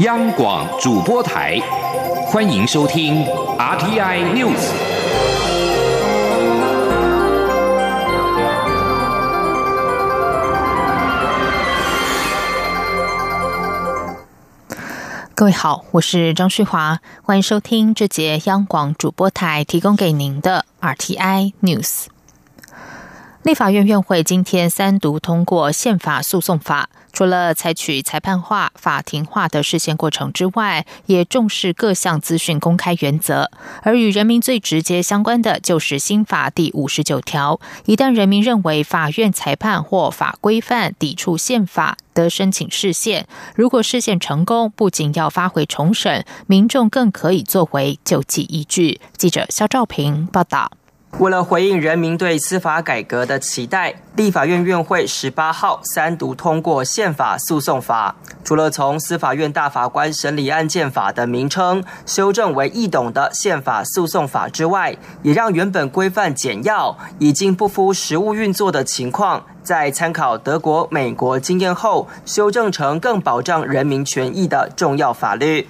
央广主播台，欢迎收听 RTI News。各位好，我是张旭华，欢迎收听这节央广主播台提供给您的 RTI News。立法院院会今天三读通过宪法诉讼法。除了采取裁判化、法庭化的事件过程之外，也重视各项资讯公开原则。而与人民最直接相关的就是新法第五十九条：一旦人民认为法院裁判或法规范抵触宪法，的申请释宪。如果释宪成功，不仅要发回重审，民众更可以作为救济依据。记者肖兆平报道。为了回应人民对司法改革的期待，立法院院会十八号三读通过宪法诉讼法。除了从司法院大法官审理案件法的名称修正为易懂的宪法诉讼法之外，也让原本规范简要、已经不敷实务运作的情况，在参考德国、美国经验后，修正成更保障人民权益的重要法律。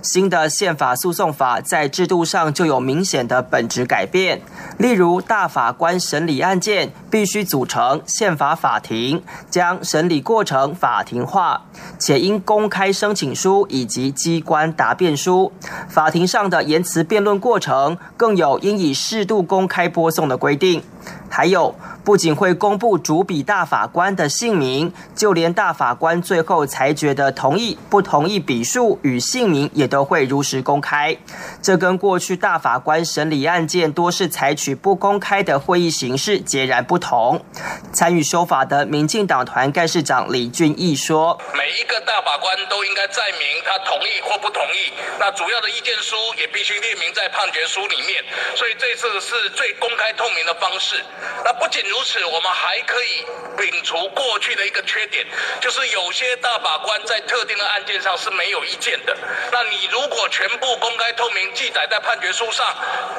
新的宪法诉讼法在制度上就有明显的本质改变，例如大法官审理案件必须组成宪法法庭，将审理过程法庭化，且应公开申请书以及机关答辩书。法庭上的言辞辩论过程更有应以适度公开播送的规定。还有，不仅会公布主笔大法官的姓名，就连大法官最后裁决的同意、不同意笔数与姓名也都会如实公开。这跟过去大法官审理案件多是采取不公开的会议形式截然不同。参与修法的民进党团干事长李俊毅说：“每一个大法官都应该载明他同意或不同意，那主要的意见书也必须列明在判决书里面。所以这次是最公开透明的方式。”那不仅如此，我们还可以摒除过去的一个缺点，就是有些大法官在特定的案件上是没有意见的。那你如果全部公开透明记载在判决书上，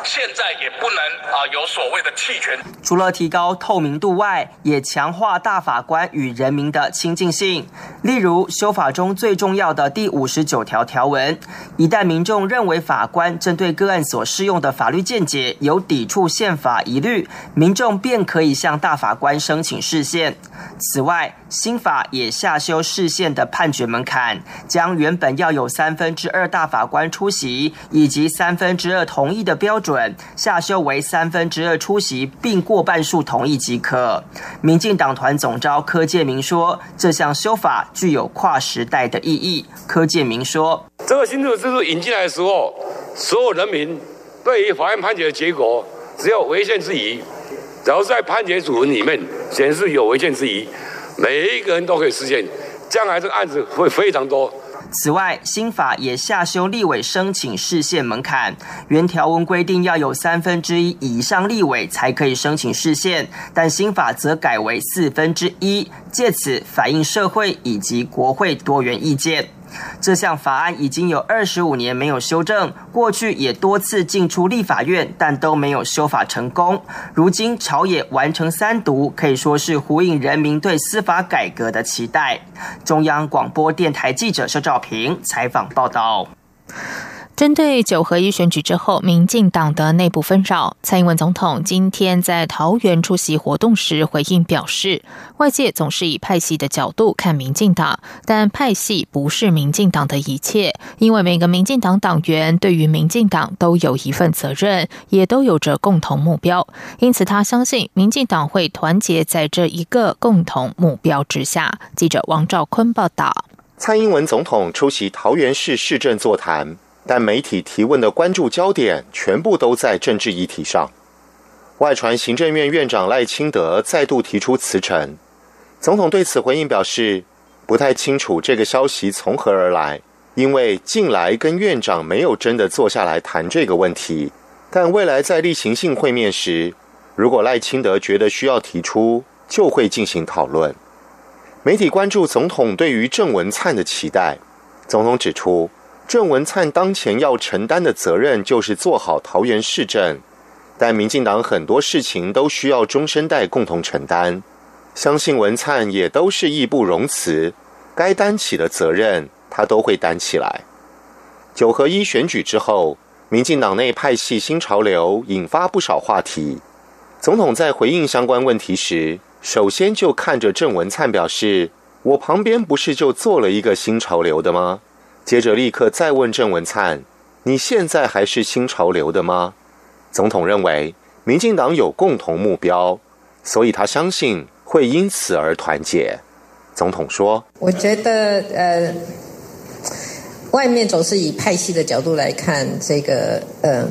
现在也不能啊有所谓的弃权。除了提高透明度外，也强化大法官与人民的亲近性。例如修法中最重要的第五十九条条文，一旦民众认为法官针对个案所适用的法律见解有抵触宪法疑虑，民民众。便可以向大法官申请释宪。此外，新法也下修释宪的判决门槛，将原本要有三分之二大法官出席以及三分之二同意的标准，下修为三分之二出席并过半数同意即可。民进党团总召柯建明说，这项修法具有跨时代的意义。柯建明说，这个新制制度引进来的时候，所有人民对于法院判决的结果，只有违宪之疑。只要在判决主文里面显示有违宪之疑，每一个人都可以实现，将来这个案子会非常多。此外，新法也下修立委申请释宪门槛，原条文规定要有三分之一以上立委才可以申请释宪，但新法则改为四分之一，借此反映社会以及国会多元意见。这项法案已经有二十五年没有修正，过去也多次进出立法院，但都没有修法成功。如今朝野完成三读，可以说是呼应人民对司法改革的期待。中央广播电台记者肖照平采访报道。针对九合一选举之后，民进党的内部纷扰，蔡英文总统今天在桃园出席活动时回应表示，外界总是以派系的角度看民进党，但派系不是民进党的一切，因为每个民进党党员对于民进党都有一份责任，也都有着共同目标，因此他相信民进党会团结在这一个共同目标之下。记者王兆坤报道，蔡英文总统出席桃园市市政座谈。但媒体提问的关注焦点全部都在政治议题上。外传行政院院长赖清德再度提出辞呈，总统对此回应表示，不太清楚这个消息从何而来，因为近来跟院长没有真的坐下来谈这个问题。但未来在例行性会面时，如果赖清德觉得需要提出，就会进行讨论。媒体关注总统对于郑文灿的期待，总统指出。郑文灿当前要承担的责任就是做好桃园市政，但民进党很多事情都需要中生代共同承担。相信文灿也都是义不容辞，该担起的责任，他都会担起来。九合一选举之后，民进党内派系新潮流引发不少话题。总统在回应相关问题时，首先就看着郑文灿表示：“我旁边不是就坐了一个新潮流的吗？”接着立刻再问郑文灿：“你现在还是新潮流的吗？”总统认为民进党有共同目标，所以他相信会因此而团结。总统说：“我觉得，呃，外面总是以派系的角度来看这个，嗯，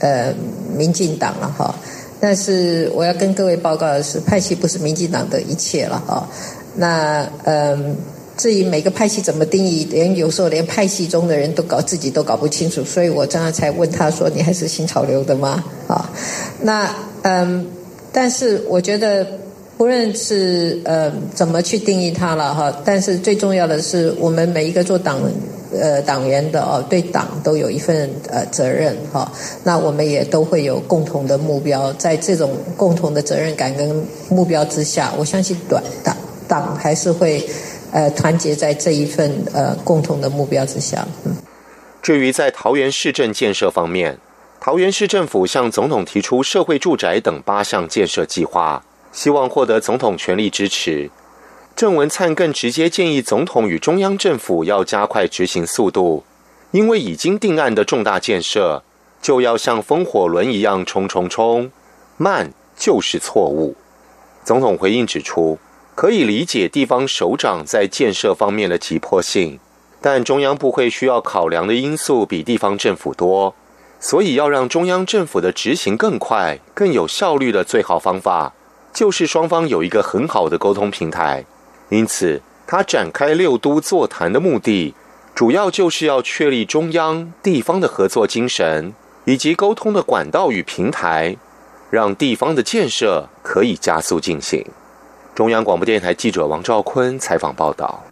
呃，民进党了哈。但是我要跟各位报告的是，派系不是民进党的一切了哈。那，嗯。”至于每个派系怎么定义，连有时候连派系中的人都搞自己都搞不清楚，所以我刚刚才问他说：“你还是新潮流的吗？”啊，那嗯，但是我觉得不论是呃怎么去定义它了哈，但是最重要的是我们每一个做党呃党员的哦，对党都有一份呃责任哈。那我们也都会有共同的目标，在这种共同的责任感跟目标之下，我相信短党党还是会。呃，团结在这一份呃共同的目标之下。至于在桃园市政建设方面，桃园市政府向总统提出社会住宅等八项建设计划，希望获得总统全力支持。郑文灿更直接建议总统与中央政府要加快执行速度，因为已经定案的重大建设就要像风火轮一样冲冲冲，慢就是错误。总统回应指出。可以理解地方首长在建设方面的急迫性，但中央部会需要考量的因素比地方政府多，所以要让中央政府的执行更快、更有效率的最好方法，就是双方有一个很好的沟通平台。因此，他展开六都座谈的目的，主要就是要确立中央、地方的合作精神，以及沟通的管道与平台，让地方的建设可以加速进行。中央广播电台记者王兆坤采访报道。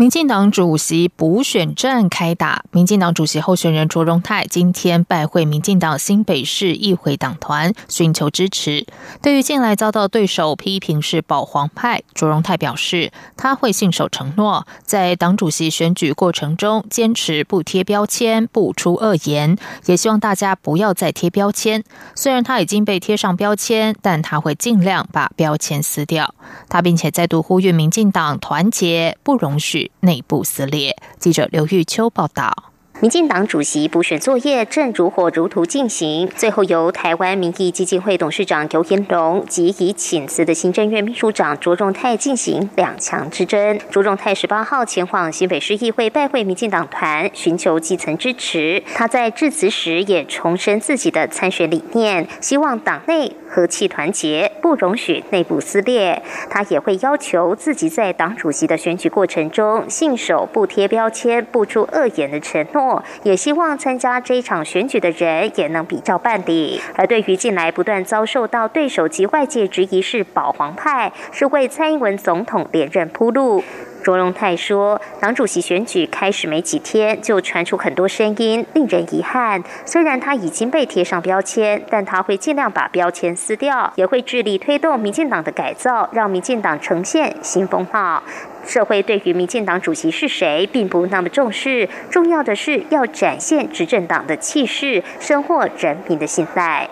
民进党主席补选战开打，民进党主席候选人卓荣泰今天拜会民进党新北市议会党团，寻求支持。对于近来遭到对手批评是保皇派，卓荣泰表示他会信守承诺，在党主席选举过程中坚持不贴标签、不出恶言，也希望大家不要再贴标签。虽然他已经被贴上标签，但他会尽量把标签撕掉。他并且再度呼吁民进党团结，不容许。内部撕裂。记者刘玉秋报道。民进党主席补选作业正如火如荼进行，最后由台湾民意基金会董事长尤延龙及已请辞的行政院秘书长卓荣泰进行两强之争。卓荣泰十八号前往新北市议会拜会民进党团，寻求基层支持。他在致辞时也重申自己的参选理念，希望党内和气团结，不容许内部撕裂。他也会要求自己在党主席的选举过程中信守不贴标签、不出恶言的承诺。也希望参加这一场选举的人也能比较办理。而对于近来不断遭受到对手及外界质疑是保皇派，是为蔡英文总统连任铺路。卓荣泰说，党主席选举开始没几天，就传出很多声音，令人遗憾。虽然他已经被贴上标签，但他会尽量把标签撕掉，也会致力推动民进党的改造，让民进党呈现新风貌。社会对于民进党主席是谁并不那么重视，重要的是要展现执政党的气势，收获人民的信赖。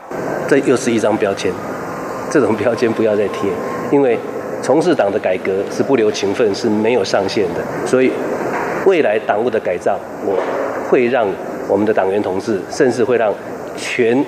这又是一张标签，这种标签不要再贴，因为。从事党的改革是不留情分，是没有上限的。所以，未来党务的改造，我会让我们的党员同志，甚至会让全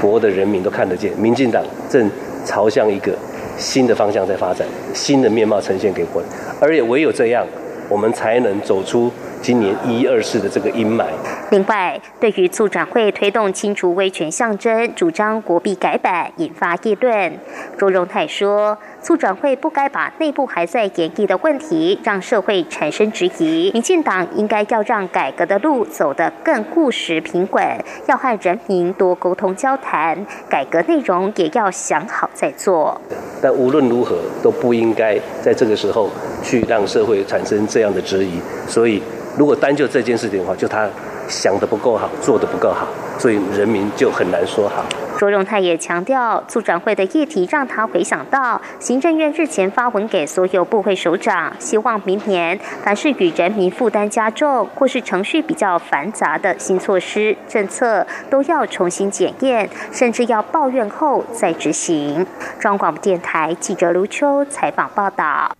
国的人民都看得见，民进党正朝向一个新的方向在发展，新的面貌呈现给国人。而也唯有这样，我们才能走出今年一二四的这个阴霾。另外，对于促转会推动清除威权象征，主张国币改版，引发议论。周荣泰说。促转会不该把内部还在演绎的问题让社会产生质疑。民进党应该要让改革的路走得更务实平稳，要和人民多沟通交谈，改革内容也要想好再做。但无论如何都不应该在这个时候去让社会产生这样的质疑。所以，如果单就这件事情的话，就他想的不够好，做的不够好，所以人民就很难说好。卓荣泰也强调，促转会的议题让他回想到行政院日前发文给所有部会首长，希望明年凡是与人民负担加重或是程序比较繁杂的新措施政策，都要重新检验，甚至要抱怨后再执行。中央广播电台记者卢秋采访报道。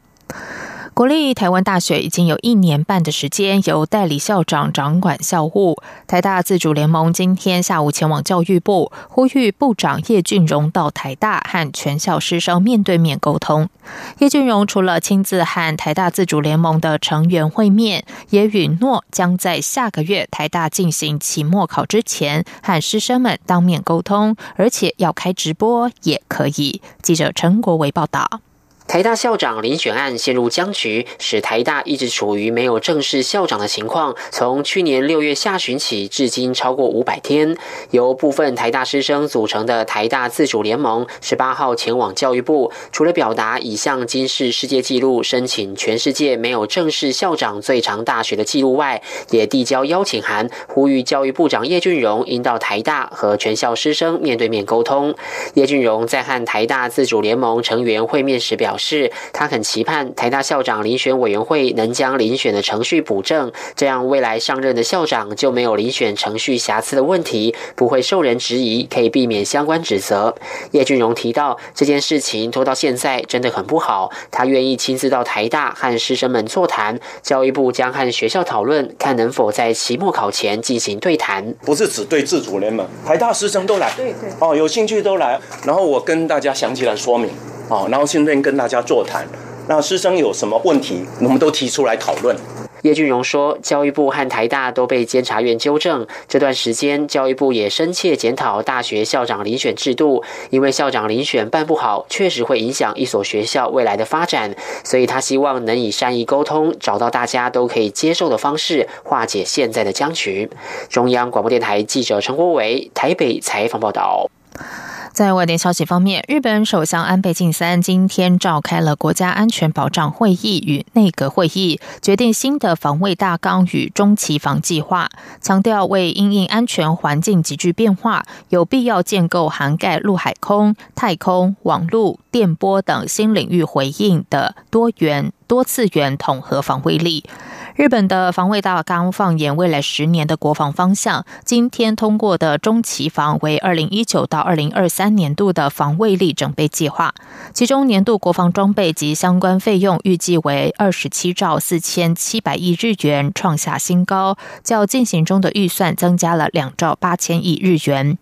国立台湾大学已经有一年半的时间由代理校长掌管校务。台大自主联盟今天下午前往教育部，呼吁部长叶俊荣到台大和全校师生面对面沟通。叶俊荣除了亲自和台大自主联盟的成员会面，也允诺将在下个月台大进行期末考之前和师生们当面沟通，而且要开直播也可以。记者陈国维报道。台大校长遴选案陷入僵局，使台大一直处于没有正式校长的情况。从去年六月下旬起，至今超过五百天。由部分台大师生组成的台大自主联盟，十八号前往教育部，除了表达已向今世世界纪录申请全世界没有正式校长最长大学的记录外，也递交邀请函，呼吁教育部长叶俊荣应到台大和全校师生面对面沟通。叶俊荣在和台大自主联盟成员会面时表。表示他很期盼台大校长遴选委员会能将遴选的程序补正，这样未来上任的校长就没有遴选程序瑕疵的问题，不会受人质疑，可以避免相关指责。叶俊荣提到这件事情拖到现在真的很不好，他愿意亲自到台大和师生们座谈，教育部将和学校讨论，看能否在期末考前进行对谈。不是只对自主联盟，台大师生都来，对对，哦，有兴趣都来，然后我跟大家详细来说明。哦，然后顺便跟大家座谈，那师生有什么问题，我们都提出来讨论。叶俊荣说，教育部和台大都被监察院纠正，这段时间教育部也深切检讨大学校长遴选制度，因为校长遴选办不好，确实会影响一所学校未来的发展，所以他希望能以善意沟通，找到大家都可以接受的方式，化解现在的僵局。中央广播电台记者陈国伟台北采访报道。在外电消息方面，日本首相安倍晋三今天召开了国家安全保障会议与内阁会议，决定新的防卫大纲与中期防计划，强调为因应安全环境急剧变化，有必要建构涵盖陆海空、太空、网络、电波等新领域回应的多元多次元统合防卫力。日本的防卫大纲放眼未来十年的国防方向，今天通过的中期防为二零一九到二零二三年度的防卫力整备计划，其中年度国防装备及相关费用预计为二十七兆四千七百亿日元，创下新高，较进行中的预算增加了两兆八千亿日元。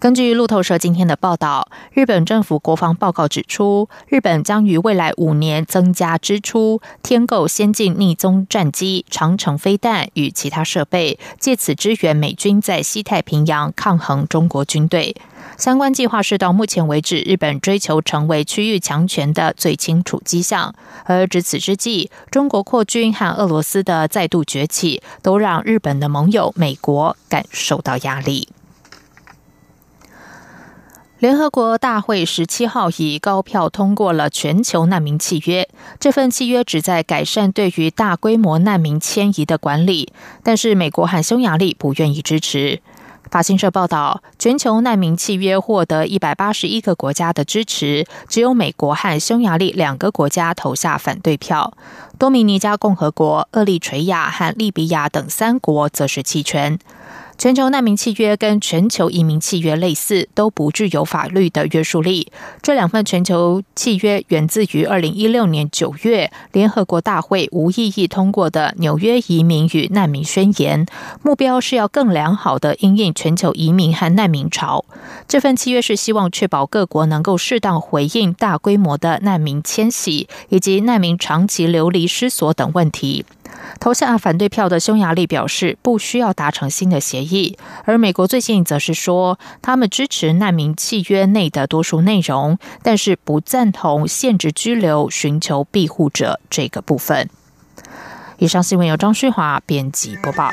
根据路透社今天的报道，日本政府国防报告指出，日本将于未来五年增加支出，添购先进逆踪战机。长城飞弹与其他设备，借此支援美军在西太平洋抗衡中国军队。相关计划是到目前为止日本追求成为区域强权的最清楚迹象。而值此之际，中国扩军和俄罗斯的再度崛起，都让日本的盟友美国感受到压力。联合国大会十七号以高票通过了全球难民契约。这份契约旨在改善对于大规模难民迁移的管理，但是美国和匈牙利不愿意支持。法新社报道，全球难民契约获得一百八十一个国家的支持，只有美国和匈牙利两个国家投下反对票。多米尼加共和国、厄立垂亚和利比亚等三国则是弃权。全球难民契约跟全球移民契约类似，都不具有法律的约束力。这两份全球契约源自于二零一六年九月联合国大会无异议通过的《纽约移民与难民宣言》，目标是要更良好的应应全球移民和难民潮。这份契约是希望确保各国能够适当回应大规模的难民迁徙以及难民长期流离失所等问题。投下反对票的匈牙利表示不需要达成新的协议，而美国最近则是说他们支持难民契约内的多数内容，但是不赞同限制拘留、寻求庇护者这个部分。以上新闻由张旭华编辑播报。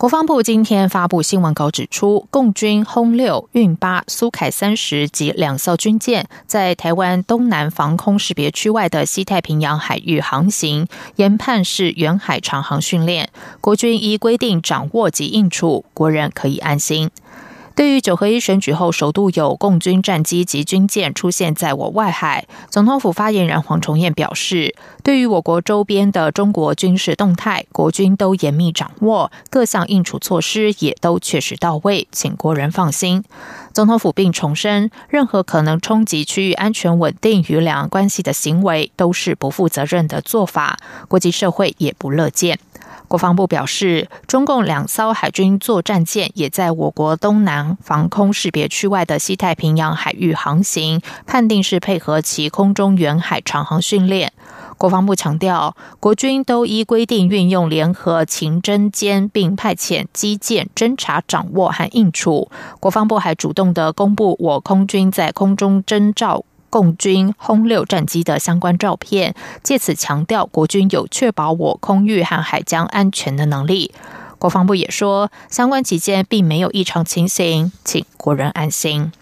国防部今天发布新闻稿指出，共军轰六、运八、苏凯三十及两艘军舰在台湾东南防空识别区外的西太平洋海域航行，研判是远海长航训练。国军依规定掌握及应处，国人可以安心。对于九合一选举后首度有共军战机及军舰出现在我外海，总统府发言人黄崇彦表示，对于我国周边的中国军事动态，国军都严密掌握，各项应处措施也都确实到位，请国人放心。总统府并重申，任何可能冲击区域安全稳定与两岸关系的行为，都是不负责任的做法，国际社会也不乐见。国防部表示，中共两艘海军作战舰也在我国东南防空识别区外的西太平洋海域航行，判定是配合其空中远海长航训练。国防部强调，国军都依规定运用联合情侦监，并派遣机舰侦察、掌握和应处。国防部还主动的公布我空军在空中征召。共军轰六战机的相关照片，借此强调国军有确保我空域和海疆安全的能力。国防部也说，相关期间并没有异常情形，请国人安心。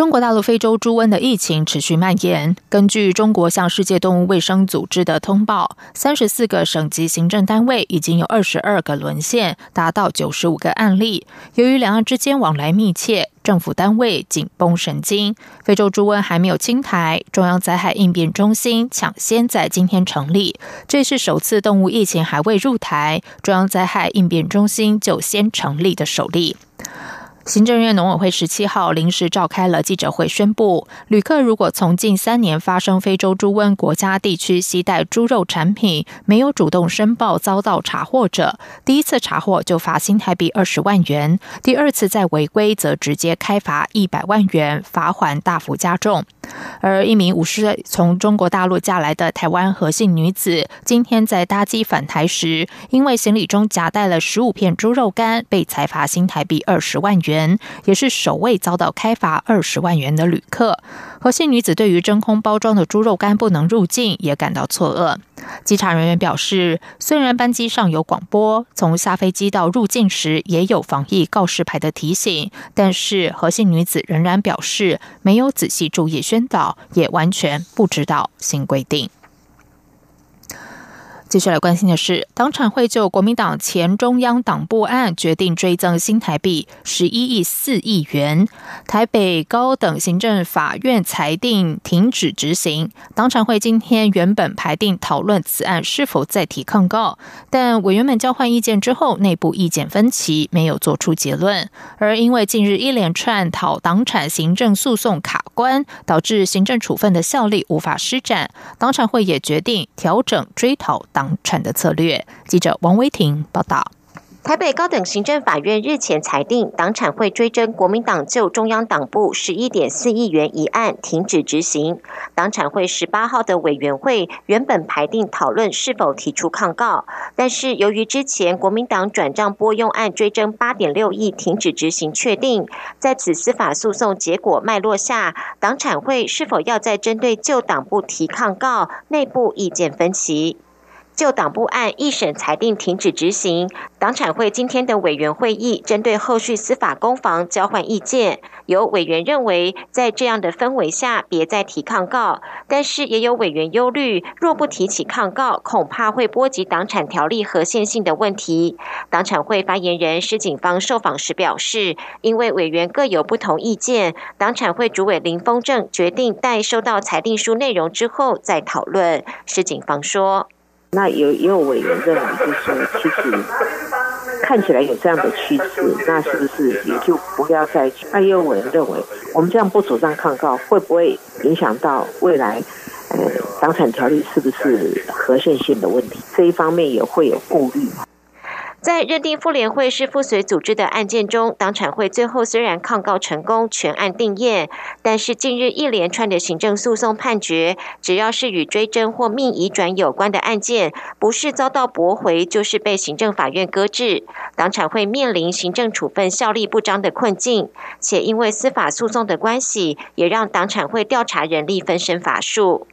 中国大陆非洲猪瘟的疫情持续蔓延。根据中国向世界动物卫生组织的通报，三十四个省级行政单位已经有二十二个沦陷，达到九十五个案例。由于两岸之间往来密切，政府单位紧绷神经。非洲猪瘟还没有清台，中央灾害应变中心抢先在今天成立，这是首次动物疫情还未入台，中央灾害应变中心就先成立的首例。行政院农委会十七号临时召开了记者会，宣布旅客如果从近三年发生非洲猪瘟国家地区携带猪肉产品，没有主动申报遭到查获者，第一次查获就罚新台币二十万元，第二次再违规则直接开罚一百万元，罚款大幅加重。而一名五十岁从中国大陆嫁来的台湾何姓女子，今天在搭机返台时，因为行李中夹带了十五片猪肉干，被裁罚新台币二十万元。也是首位遭到开罚二十万元的旅客。何姓女子对于真空包装的猪肉干不能入境也感到错愕。稽查人员表示，虽然班机上有广播，从下飞机到入境时也有防疫告示牌的提醒，但是何姓女子仍然表示没有仔细注意宣导，也完全不知道新规定。接下来关心的是，党产会就国民党前中央党部案决定追赠新台币十一亿四亿元。台北高等行政法院裁定停止执行。党产会今天原本排定讨论此案是否再提抗告，但委员们交换意见之后，内部意见分歧，没有做出结论。而因为近日一连串讨党产行政诉讼卡关，导致行政处分的效力无法施展，党产会也决定调整追讨党。产的策略。记者王威婷报道。台北高等行政法院日前裁定，党产会追征国民党就中央党部十一点四亿元一案停止执行。党产会十八号的委员会原本排定讨论是否提出抗告，但是由于之前国民党转账拨用案追征八点六亿停止执行确定，在此司法诉讼结果脉络下，党产会是否要再针对旧党部提抗告，内部意见分歧。就党部案一审裁定停止执行，党产会今天的委员会议针对后续司法攻防交换意见。有委员认为，在这样的氛围下，别再提抗告；但是也有委员忧虑，若不提起抗告，恐怕会波及党产条例和宪性的问题。党产会发言人施警方受访时表示，因为委员各有不同意见，党产会主委林峰正决定待收到裁定书内容之后再讨论。施警方说。那有也有委员认为，就是其实看起来有这样的趋势，那是不是也就不要再？那也有委员认为，我们这样不主张抗告，会不会影响到未来呃房产条例是不是合宪性的问题？这一方面也会有顾虑。在认定妇联会是附随组织的案件中，党产会最后虽然抗告成功，全案定验，但是近日一连串的行政诉讼判决，只要是与追征或命移转有关的案件，不是遭到驳回，就是被行政法院搁置，党产会面临行政处分效力不彰的困境，且因为司法诉讼的关系，也让党产会调查人力分身乏术。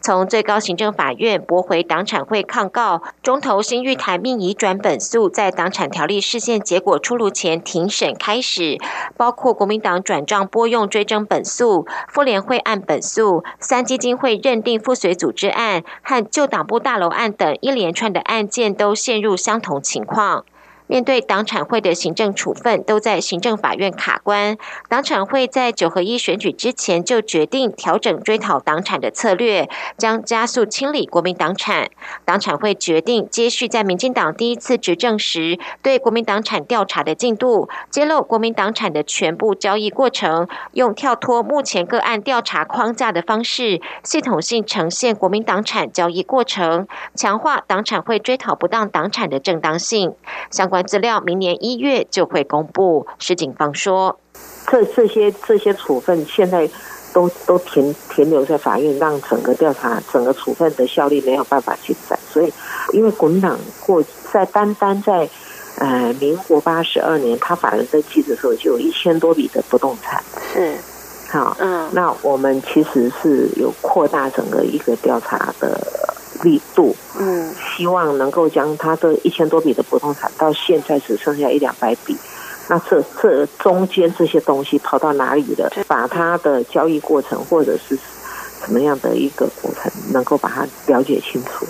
从最高行政法院驳回党产会抗告，中投新玉台命移转本诉，在党产条例事件结果出炉前庭审开始，包括国民党转账拨用追征本诉、妇联会案本诉、三基金会认定附随组织案和旧党部大楼案等一连串的案件，都陷入相同情况。面对党产会的行政处分都在行政法院卡关，党产会在九合一选举之前就决定调整追讨党产的策略，将加速清理国民党产。党产会决定接续在民进党第一次执政时对国民党产调查的进度，揭露国民党产的全部交易过程，用跳脱目前个案调查框架的方式，系统性呈现国民党产交易过程，强化党产会追讨不当党产的正当性。相关。资料明年一月就会公布。石警方说，这这些这些处分现在都都停停留在法院，让整个调查、整个处分的效力没有办法进展。所以，因为国民党过在单单在呃民国八十二年，他法人登记的时候就有一千多笔的不动产。是，好，嗯，那我们其实是有扩大整个一个调查的。力度，嗯，希望能够将他这一千多笔的不动产，到现在只剩下一两百笔，那这这中间这些东西跑到哪里了？把它的交易过程或者是什么样的一个过程，能够把它了解清楚。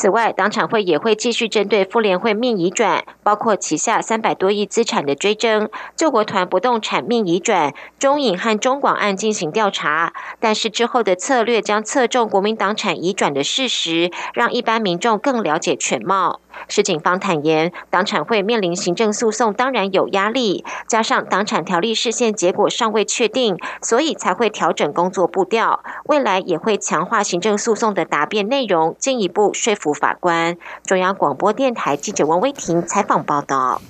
此外，党产会也会继续针对妇联会命移转，包括旗下三百多亿资产的追征、救国团不动产命移转、中影和中广案进行调查。但是之后的策略将侧重国民党产移转的事实，让一般民众更了解全貌。市警方坦言，党产会面临行政诉讼，当然有压力。加上党产条例事件结果尚未确定，所以才会调整工作步调。未来也会强化行政诉讼的答辩内容，进一步说服法官。中央广播电台记者王威婷采访报道。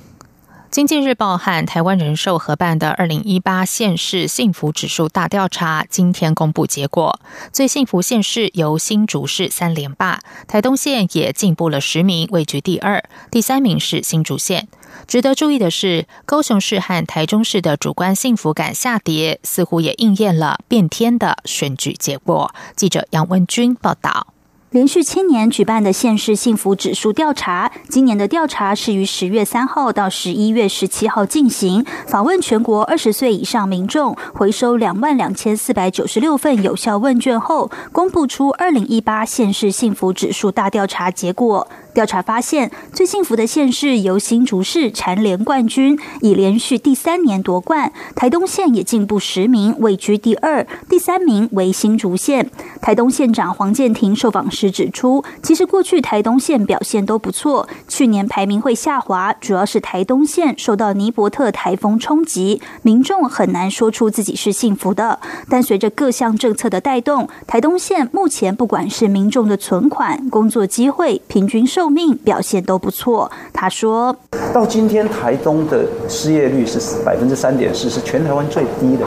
经济日报和台湾人寿合办的二零一八县市幸福指数大调查今天公布结果，最幸福县市由新竹市三连霸，台东县也进步了十名，位居第二，第三名是新竹县。值得注意的是，高雄市和台中市的主观幸福感下跌，似乎也应验了变天的选举结果。记者杨文君报道。连续七年举办的县市幸福指数调查，今年的调查是于十月三号到十一月十七号进行，访问全国二十岁以上民众，回收两万两千四百九十六份有效问卷后，公布出二零一八县市幸福指数大调查结果。调查发现，最幸福的县市由新竹市蝉联冠军，已连续第三年夺冠。台东县也进步十名，位居第二，第三名为新竹县。台东县长黄建庭受访时指出，其实过去台东县表现都不错，去年排名会下滑，主要是台东县受到尼伯特台风冲击，民众很难说出自己是幸福的。但随着各项政策的带动，台东县目前不管是民众的存款、工作机会、平均寿。命表现都不错。他说到今天，台东的失业率是百分之三点四，是全台湾最低的。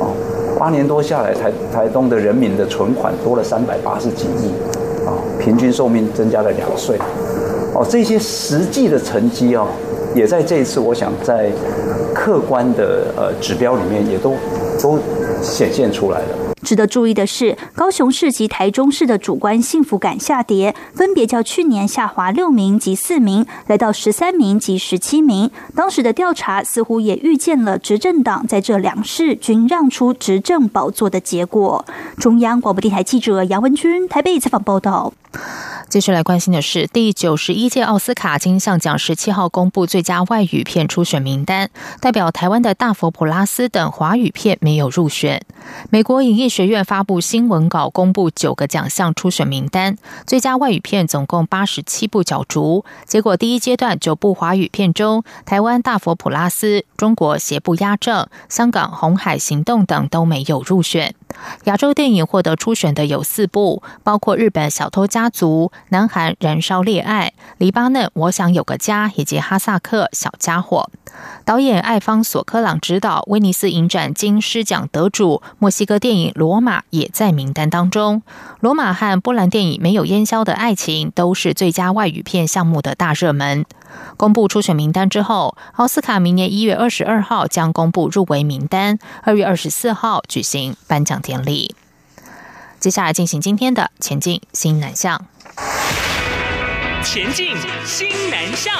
哦，八年多下来，台台东的人民的存款多了三百八十几亿，啊，平均寿命增加了两岁。哦，这些实际的成绩哦，也在这一次，我想在客观的呃指标里面，也都都显现出来了。值得注意的是，高雄市及台中市的主观幸福感下跌，分别较去年下滑六名及四名，来到十三名及十七名。当时的调查似乎也预见了执政党在这两市均让出执政宝座的结果。中央广播电台记者杨文君台北采访报道。接下来关心的是，第九十一届奥斯卡金像奖十七号公布最佳外语片初选名单，代表台湾的《大佛普拉斯》等华语片没有入选。美国影艺学院发布新闻稿，公布九个奖项初选名单，最佳外语片总共八十七部角逐。结果第一阶段九部华语片中，台湾《大佛普拉斯》、中国《邪不压正》、香港《红海行动》等都没有入选。亚洲电影获得初选的有四部，包括日本《小偷家族》、南韩《燃烧烈爱》、黎巴嫩《我想有个家》以及哈萨克《小家伙》。导演艾方索科朗执导、威尼斯影展金狮奖得主墨西哥电影《罗马》也在名单当中。《罗马》和波兰电影《没有烟消的爱情》都是最佳外语片项目的大热门。公布初选名单之后，奥斯卡明年一月二十二号将公布入围名单，二月二十四号举行颁奖典礼。接下来进行今天的前进新南向。前进新南向。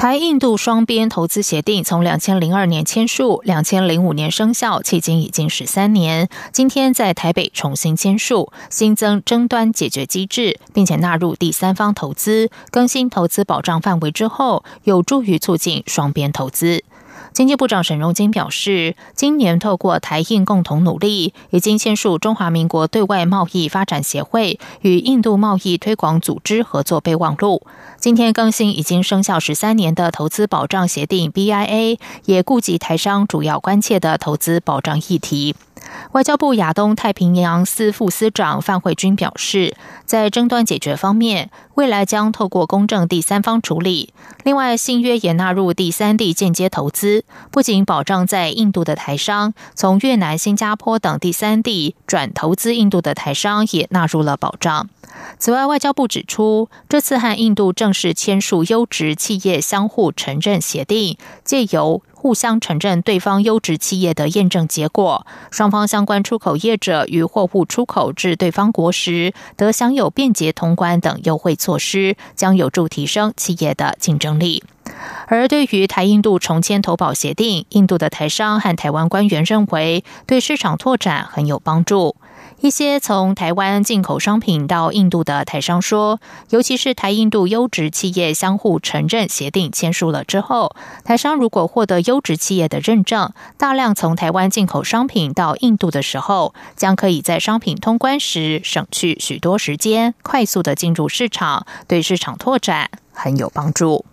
台印度双边投资协定从两千零二年签署，两千零五年生效，迄今已经十三年。今天在台北重新签署，新增争端解决机制，并且纳入第三方投资，更新投资保障范围之后，有助于促进双边投资。经济部长沈荣金表示，今年透过台印共同努力，已经签署中华民国对外贸易发展协会与印度贸易推广组织合作备忘录。今天更新已经生效十三年的投资保障协定 BIA，也顾及台商主要关切的投资保障议题。外交部亚东太平洋司副司长范慧君表示，在争端解决方面，未来将透过公正第三方处理。另外，新约也纳入第三地间接投资，不仅保障在印度的台商，从越南、新加坡等第三地转投资印度的台商也纳入了保障。此外，外交部指出，这次和印度正式签署优质企业相互承认协定，借由互相承认对方优质企业的验证结果，双方相关出口业者与货物出口至对方国时，得享有便捷通关等优惠措施，将有助提升企业的竞争力。而对于台印度重签投保协定，印度的台商和台湾官员认为，对市场拓展很有帮助。一些从台湾进口商品到印度的台商说，尤其是台印度优质企业相互承认协定签署了之后，台商如果获得优质企业的认证，大量从台湾进口商品到印度的时候，将可以在商品通关时省去许多时间，快速的进入市场，对市场拓展很有帮助。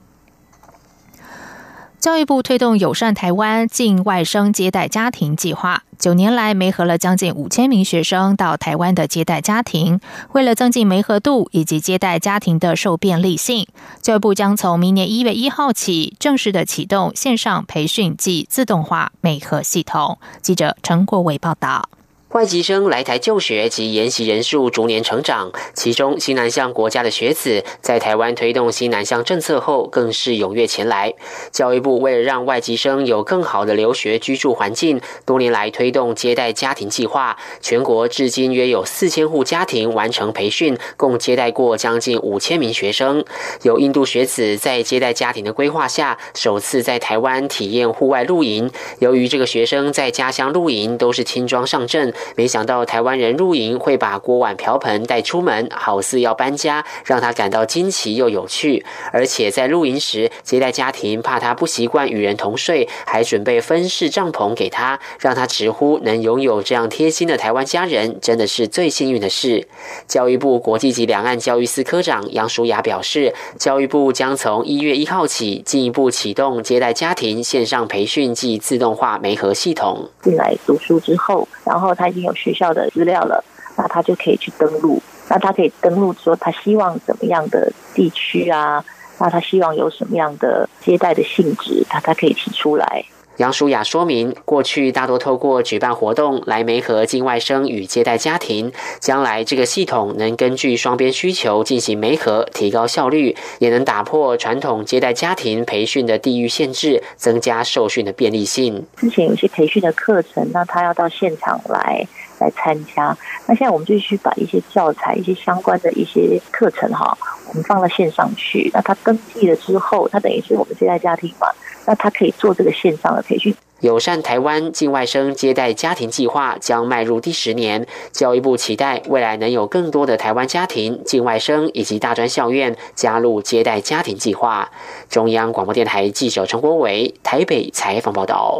教育部推动友善台湾境外生接待家庭计划，九年来媒合了将近五千名学生到台湾的接待家庭。为了增进媒合度以及接待家庭的受便利性，教育部将从明年一月一号起正式的启动线上培训及自动化媒合系统。记者陈国伟报道。外籍生来台就学及研习人数逐年成长，其中新南向国家的学子在台湾推动新南向政策后，更是踊跃前来。教育部为了让外籍生有更好的留学居住环境，多年来推动接待家庭计划，全国至今约有四千户家庭完成培训，共接待过将近五千名学生。有印度学子在接待家庭的规划下，首次在台湾体验户外露营。由于这个学生在家乡露营都是轻装上阵。没想到台湾人露营会把锅碗瓢盆带出门，好似要搬家，让他感到惊奇又有趣。而且在露营时，接待家庭怕他不习惯与人同睡，还准备分室帐篷给他，让他直呼能拥有这样贴心的台湾家人，真的是最幸运的事。教育部国际级两岸教育司科长杨淑雅表示，教育部将从一月一号起进一步启动接待家庭线上培训及自动化媒合系统。进来读书之后，然后他。已经有学校的资料了，那他就可以去登录。那他可以登录说他希望怎么样的地区啊？那他希望有什么样的接待的性质，他才可以提出来。杨淑雅说明，过去大多透过举办活动来媒合境外生与接待家庭，将来这个系统能根据双边需求进行媒合，提高效率，也能打破传统接待家庭培训的地域限制，增加受训的便利性。之前有些培训的课程，那他要到现场来来参加，那现在我们就去把一些教材、一些相关的一些课程哈，我们放到线上去。那他登记了之后，他等于是我们接待家庭嘛。那他可以做这个线上的培训。友善台湾境外生接待家庭计划将迈入第十年，教育部期待未来能有更多的台湾家庭、境外生以及大专校院加入接待家庭计划。中央广播电台记者陈国伟台北采访报道。